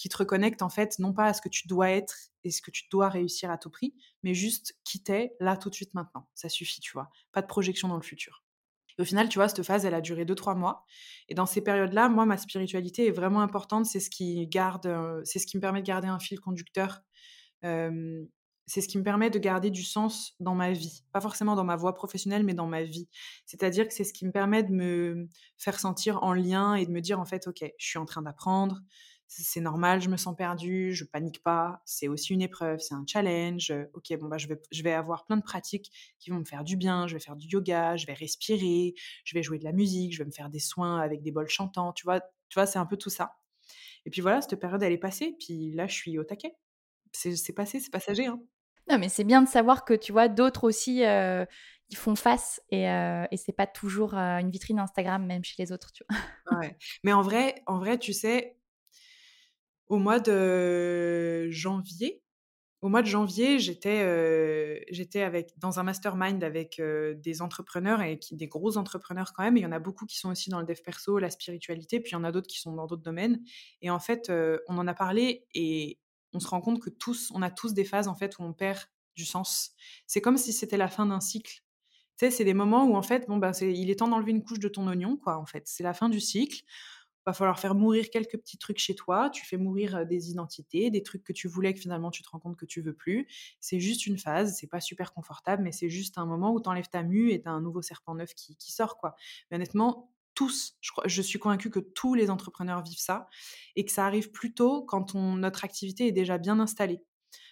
qui te reconnecte en fait non pas à ce que tu dois être et ce que tu dois réussir à tout prix, mais juste qui t'es là tout de suite maintenant. Ça suffit, tu vois. Pas de projection dans le futur. Au final, tu vois, cette phase, elle a duré 2-3 mois. Et dans ces périodes-là, moi, ma spiritualité est vraiment importante. C'est ce qui garde, euh, c'est ce qui me permet de garder un fil conducteur. c'est ce qui me permet de garder du sens dans ma vie. Pas forcément dans ma voie professionnelle, mais dans ma vie. C'est-à-dire que c'est ce qui me permet de me faire sentir en lien et de me dire, en fait, OK, je suis en train d'apprendre, c'est normal, je me sens perdue, je panique pas, c'est aussi une épreuve, c'est un challenge. Ok, bon bah je vais, je vais avoir plein de pratiques qui vont me faire du bien. Je vais faire du yoga, je vais respirer, je vais jouer de la musique, je vais me faire des soins avec des bols chantants. Tu vois, tu vois, c'est un peu tout ça. Et puis voilà, cette période elle est passée. Puis là, je suis au taquet. C'est passé, c'est passager. Hein. Non, mais c'est bien de savoir que tu vois d'autres aussi. Euh, ils font face et, euh, et c'est pas toujours euh, une vitrine Instagram même chez les autres tu vois. ouais. mais en vrai en vrai tu sais au mois de janvier. Au mois de janvier, j'étais j'étais avec dans un mastermind avec des entrepreneurs et des gros entrepreneurs quand même. il y en a beaucoup qui sont aussi dans le dev perso, la spiritualité, puis il y en a d'autres qui sont dans d'autres domaines. Et en fait, on en a parlé et on se rend compte que tous, on a tous des phases en fait où on perd du sens. C'est comme si c'était la fin d'un cycle. C'est des moments où en fait, bon ben, il est temps d'enlever une couche de ton oignon, quoi. En fait, c'est la fin du cycle va falloir faire mourir quelques petits trucs chez toi. Tu fais mourir des identités, des trucs que tu voulais que finalement tu te rends compte que tu veux plus. C'est juste une phase, c'est pas super confortable, mais c'est juste un moment où tu enlèves ta mue et tu as un nouveau serpent neuf qui, sort. quoi. Mais honnêtement, tous, je, suis convaincue que tous les entrepreneurs vivent ça et que ça arrive plutôt quand on, notre activité est déjà bien installée.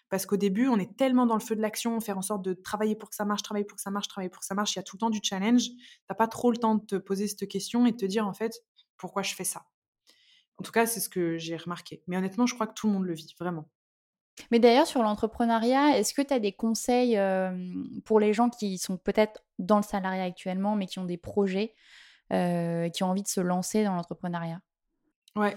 Parce qu'au début, on est tellement dans le feu de l'action, faire en sorte de travailler pour que ça marche, travailler pour que ça marche, travailler pour que ça marche. Il y a tout le temps du challenge. Tu n'as pas trop le temps de te poser cette question et de te dire, en fait, pourquoi je fais ça En tout cas, c'est ce que j'ai remarqué. Mais honnêtement, je crois que tout le monde le vit, vraiment. Mais d'ailleurs, sur l'entrepreneuriat, est-ce que tu as des conseils pour les gens qui sont peut-être dans le salariat actuellement, mais qui ont des projets, qui ont envie de se lancer dans l'entrepreneuriat? Ouais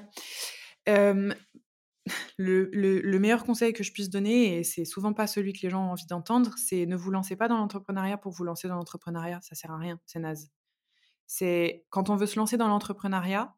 le, meilleur conseil que je puisse donner, et c'est souvent pas celui que les gens ont envie d'entendre, c'est ne vous lancez pas dans l'entrepreneuriat pour vous lancer dans l'entrepreneuriat, ça sert à rien, c'est naze. C'est quand on veut se lancer dans l'entrepreneuriat,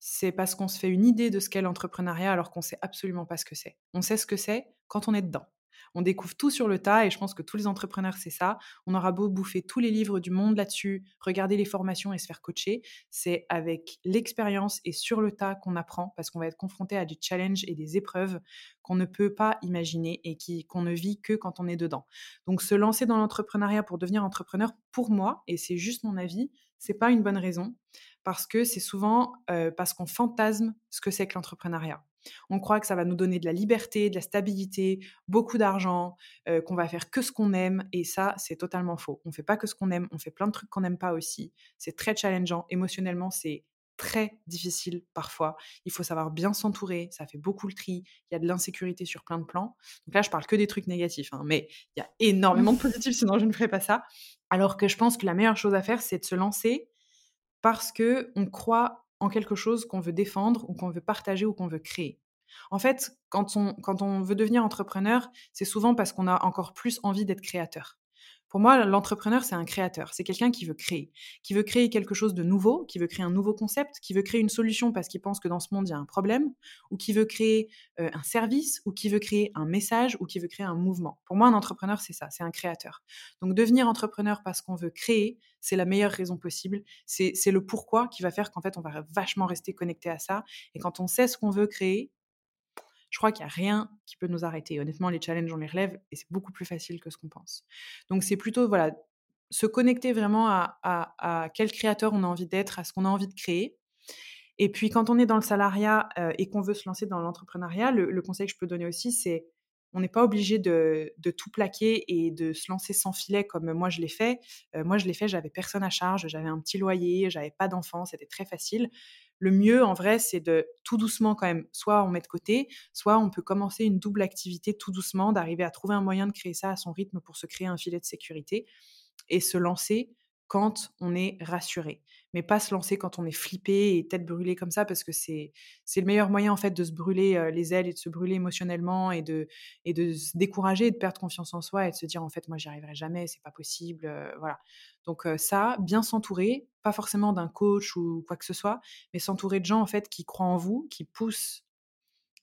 c'est parce qu'on se fait une idée de ce qu'est l'entrepreneuriat alors qu'on sait absolument pas ce que c'est. On sait ce que c'est quand on est dedans. On découvre tout sur le tas et je pense que tous les entrepreneurs, c'est ça. On aura beau bouffer tous les livres du monde là-dessus, regarder les formations et se faire coacher. C'est avec l'expérience et sur le tas qu'on apprend parce qu'on va être confronté à des challenges et des épreuves qu'on ne peut pas imaginer et qu'on ne vit que quand on est dedans. Donc se lancer dans l'entrepreneuriat pour devenir entrepreneur, pour moi, et c'est juste mon avis, c'est pas une bonne raison parce que c'est souvent euh, parce qu'on fantasme ce que c'est que l'entrepreneuriat. On croit que ça va nous donner de la liberté, de la stabilité, beaucoup d'argent, euh, qu'on va faire que ce qu'on aime. Et ça, c'est totalement faux. On fait pas que ce qu'on aime, on fait plein de trucs qu'on n'aime pas aussi. C'est très challengeant. Émotionnellement, c'est très difficile parfois. Il faut savoir bien s'entourer, ça fait beaucoup le tri, il y a de l'insécurité sur plein de plans. Donc là, je parle que des trucs négatifs, hein, mais il y a énormément de positifs, sinon je ne ferais pas ça. Alors que je pense que la meilleure chose à faire, c'est de se lancer parce que on croit en quelque chose qu'on veut défendre ou qu'on veut partager ou qu'on veut créer. En fait, quand on, quand on veut devenir entrepreneur, c'est souvent parce qu'on a encore plus envie d'être créateur. Pour moi, l'entrepreneur, c'est un créateur. C'est quelqu'un qui veut créer, qui veut créer quelque chose de nouveau, qui veut créer un nouveau concept, qui veut créer une solution parce qu'il pense que dans ce monde, il y a un problème, ou qui veut créer euh, un service, ou qui veut créer un message, ou qui veut créer un mouvement. Pour moi, un entrepreneur, c'est ça, c'est un créateur. Donc, devenir entrepreneur parce qu'on veut créer, c'est la meilleure raison possible. C'est le pourquoi qui va faire qu'en fait, on va vachement rester connecté à ça. Et quand on sait ce qu'on veut créer, je crois qu'il n'y a rien qui peut nous arrêter. Honnêtement, les challenges, on les relève et c'est beaucoup plus facile que ce qu'on pense. Donc, c'est plutôt, voilà, se connecter vraiment à, quel créateur on a envie d'être, à ce qu'on a envie de créer. Et puis, quand on est dans le salariat euh, et qu'on veut se lancer dans l'entrepreneuriat, le, conseil que je peux donner aussi, c'est on n'est pas obligé de, tout plaquer et de se lancer sans filet comme moi je l'ai fait. Euh, moi, je l'ai fait, j'avais personne à charge, j'avais un petit loyer, j'avais pas d'enfants, c'était très facile le mieux, en vrai, c'est de tout doucement quand même, soit on met de côté, soit on peut commencer une double activité tout doucement, d'arriver à trouver un moyen de créer ça à son rythme pour se créer un filet de sécurité et se lancer quand on est rassuré, mais pas se lancer quand on est flippé et tête brûlée comme ça, parce que c'est le meilleur moyen en fait de se brûler les ailes et de se brûler émotionnellement et de et de se décourager, et de perdre confiance en soi et de se dire en fait moi j'y arriverai jamais, c'est pas possible, voilà. Donc ça, bien s'entourer, pas forcément d'un coach ou quoi que ce soit, mais s'entourer de gens en fait qui croient en vous, qui poussent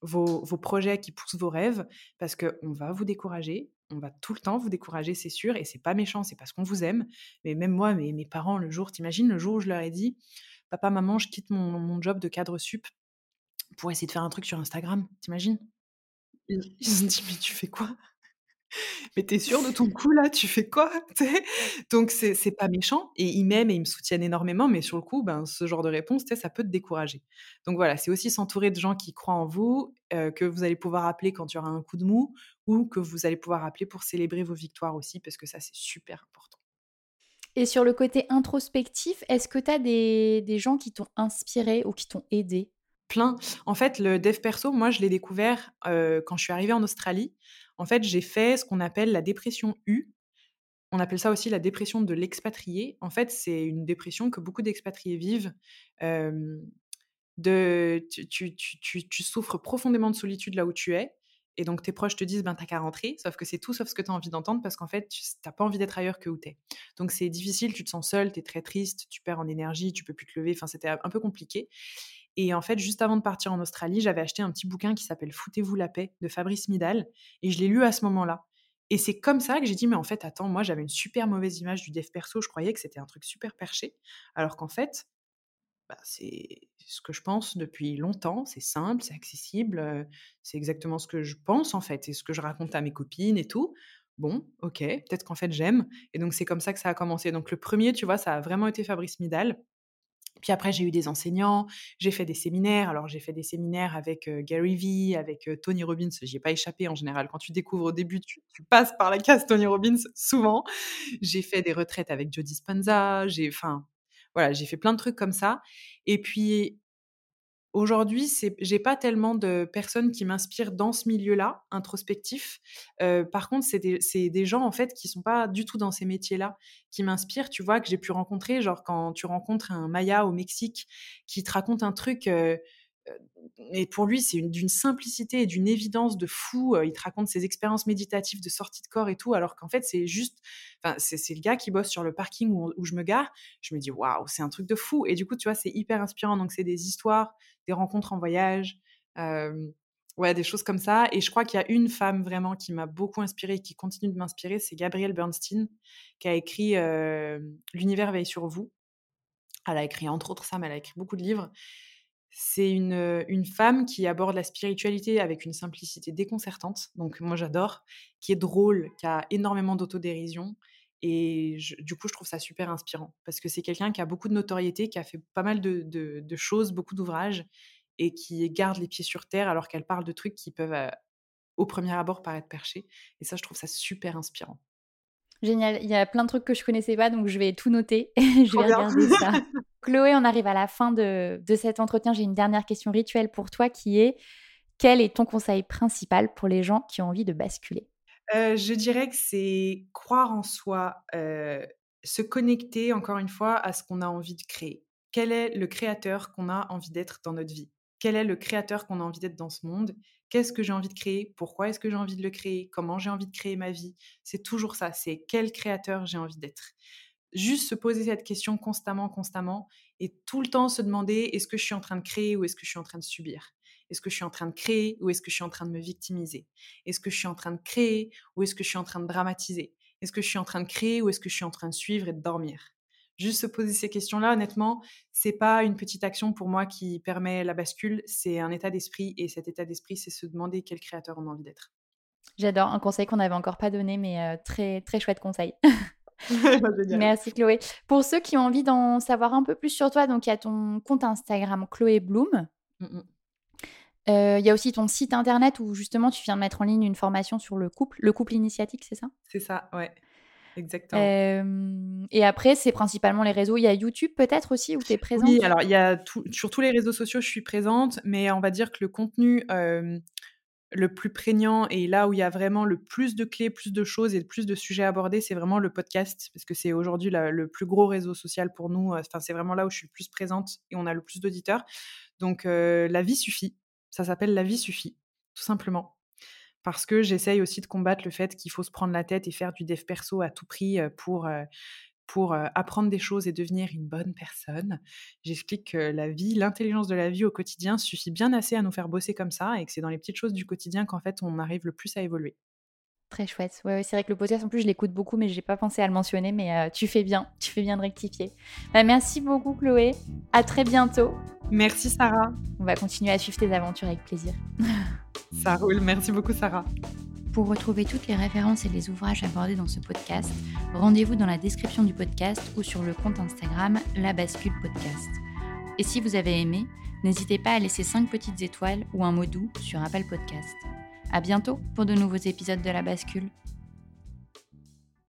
vos, vos, projets, qui poussent vos rêves, parce qu'on va vous décourager, on va tout le temps vous décourager, c'est sûr, et c'est pas méchant, c'est parce qu'on vous aime. Mais même moi, mes, mes parents, le jour, t'imagines, le jour où je leur ai dit, papa, maman, je quitte mon, job de cadre sup pour essayer de faire un truc sur Instagram, t'imagines? Ils se disent, mais tu fais quoi? mais t'es sûr de ton coup là? Tu fais quoi? Donc c'est pas méchant et ils m'aiment et ils me soutiennent énormément, mais sur le coup, ben, ce genre de réponse, ça peut te décourager. Donc voilà, c'est aussi s'entourer de gens qui croient en vous, euh, que vous allez pouvoir appeler quand il y aura un coup de mou ou que vous allez pouvoir appeler pour célébrer vos victoires aussi, parce que ça c'est super important. Et sur le côté introspectif, est-ce que tu as des, des gens qui t'ont inspiré ou qui t'ont aidé? Plein. En fait, le dev perso, moi, je l'ai découvert euh, quand je suis arrivée en Australie. En fait, j'ai fait ce qu'on appelle la dépression U. On appelle ça aussi la dépression de l'expatrié. En fait, c'est une dépression que beaucoup d'expatriés vivent. de, tu, souffres profondément de solitude là où tu es. Et donc, tes proches te disent, ben, t'as qu'à rentrer. Sauf que c'est tout sauf ce que tu as envie d'entendre parce qu'en fait, tu n'as pas envie d'être ailleurs que où tu es. Donc, c'est difficile, tu te sens seul, tu es très triste, tu perds en énergie, tu peux plus te lever. Enfin, c'était un peu compliqué. Et en fait, juste avant de partir en Australie, j'avais acheté un petit bouquin qui s'appelle Foutez-vous la paix de Fabrice Midal. Et je l'ai lu à ce moment-là. Et c'est comme ça que j'ai dit, mais en fait, attends, moi, j'avais une super mauvaise image du dev perso. Je croyais que c'était un truc super perché. Alors qu'en fait, bah, c'est ce que je pense depuis longtemps, c'est simple, c'est accessible, c'est exactement ce que je pense en fait et ce que je raconte à mes copines et tout. Bon, OK, peut-être qu'en fait j'aime et donc c'est comme ça que ça a commencé. Donc le premier, tu vois, ça a vraiment été Fabrice Midal. Puis après, j'ai eu des enseignants, j'ai fait des séminaires. Alors, j'ai fait des séminaires avec Gary Vee, avec Tony Robbins. J'y ai pas échappé en général. Quand tu découvres au début, tu, passes par la case Tony Robbins souvent. J'ai fait des retraites avec Joe Dispenza. J'ai, enfin, voilà, j'ai fait plein de trucs comme ça. Et puis, Aujourd'hui, j'ai pas tellement de personnes qui m'inspirent dans ce milieu-là, introspectif. par contre, c'est des gens, en fait, qui sont pas du tout dans ces métiers-là, qui m'inspirent, tu vois? Que j'ai pu rencontrer, genre quand tu rencontres un Maya au Mexique qui te raconte un truc, et pour lui, c'est d'une simplicité et d'une évidence de fou. il te raconte ses expériences méditatives de sortie de corps et tout, alors qu'en fait, c'est juste, enfin, c'est le gars qui bosse sur le parking où, je me gare. Je me dis, waouh, c'est un truc de fou. Et du coup, tu vois, c'est hyper inspirant. Donc, c'est des histoires, des rencontres en voyage, ouais, des choses comme ça. Et je crois qu'il y a une femme vraiment qui m'a beaucoup inspirée et qui continue de m'inspirer, c'est Gabrielle Bernstein, qui a écrit L'univers veille sur vous. Elle a écrit entre autres ça, mais elle a écrit beaucoup de livres. C'est une, une femme qui aborde la spiritualité avec une simplicité déconcertante, donc moi j'adore, qui est drôle, qui a énormément d'autodérision. Et du coup, je trouve ça super inspirant parce que c'est quelqu'un qui a beaucoup de notoriété, qui a fait pas mal de, de, choses, beaucoup d'ouvrages et qui garde les pieds sur terre alors qu'elle parle de trucs qui peuvent, au premier abord, paraître perchés. Et ça, je trouve ça super inspirant. Génial. Il y a plein de trucs que je connaissais pas, donc je vais tout noter. je vais regarder ça. Chloé, on arrive à la fin de, de cet entretien. J'ai une dernière question rituelle pour toi qui est quel est ton conseil principal pour les gens qui ont envie de basculer? Euh, Je dirais que c'est croire en soi, euh, se connecter encore une fois à ce qu'on a envie de créer. Quel est le créateur qu'on a envie d'être dans notre vie? Quel est le créateur qu'on a envie d'être dans ce monde? Qu'est-ce que j'ai envie de créer Pourquoi est-ce que j'ai envie de le créer Comment j'ai envie de créer ma vie. C'est toujours ça, c'est quel créateur j'ai envie d'être. Juste se poser cette question constamment, constamment, et tout le temps se demander est-ce que je suis en train de créer ou est-ce que je suis en train de subir? Est-ce que je suis en train de créer ou est-ce que je suis en train de me victimiser? Est-ce que je suis en train de créer ou est-ce que je suis en train de dramatiser? Est-ce que je suis en train de créer ou est-ce que je suis en train de suivre et de dormir? Juste se poser ces questions-là, honnêtement, c'est pas une petite action pour moi qui permet la bascule, c'est un état d'esprit et cet état d'esprit, c'est se demander quel créateur on a envie d'être. J'adore, un conseil qu'on n'avait encore pas donné, mais euh, très très chouette conseil. Merci Chloé. Pour ceux qui ont envie d'en savoir un peu plus sur toi, donc il y a ton compte Instagram Chloé Bloom. Mmh euh, il y a aussi ton site internet où justement tu viens de mettre en ligne une formation sur le couple, le couple initiatique, c'est ça? C'est ça, ouais. Exactement. et après, c'est principalement les réseaux. Il y a YouTube peut-être aussi où tu es présente? Oui, alors il y a sur tous les réseaux sociaux, je suis présente, mais on va dire que le contenu le plus prégnant et là où il y a vraiment le plus de clés, plus de choses et le plus de sujets abordés, c'est vraiment le podcast, parce que c'est aujourd'hui le plus gros réseau social pour nous. Enfin, c'est vraiment là où je suis le plus présente et on a le plus d'auditeurs. Donc, la vie suffit. Ça s'appelle La vie suffit, tout simplement parce que j'essaye aussi de combattre le fait qu'il faut se prendre la tête et faire du dev perso à tout prix pour, pour apprendre des choses et devenir une bonne personne. J'explique que la vie, l'intelligence de la vie au quotidien suffit bien assez à nous faire bosser comme ça et que c'est dans les petites choses du quotidien qu'en fait on arrive le plus à évoluer. Très chouette. Ouais, c'est vrai que le podcast, en plus, je l'écoute beaucoup, mais je n'ai pas pensé à le mentionner. Mais tu fais bien, tu fais bien de rectifier. Bah, merci beaucoup, Chloé. À très bientôt. Merci, Sarah. On va continuer à suivre tes aventures avec plaisir. Ça roule. Merci beaucoup, Sarah. Pour retrouver toutes les références et les ouvrages abordés dans ce podcast, rendez-vous dans la description du podcast ou sur le compte Instagram La Bascule Podcast. Et si vous avez aimé, n'hésitez pas à laisser 5 petites étoiles ou un mot doux sur Apple Podcast. À bientôt pour de nouveaux épisodes de La Bascule.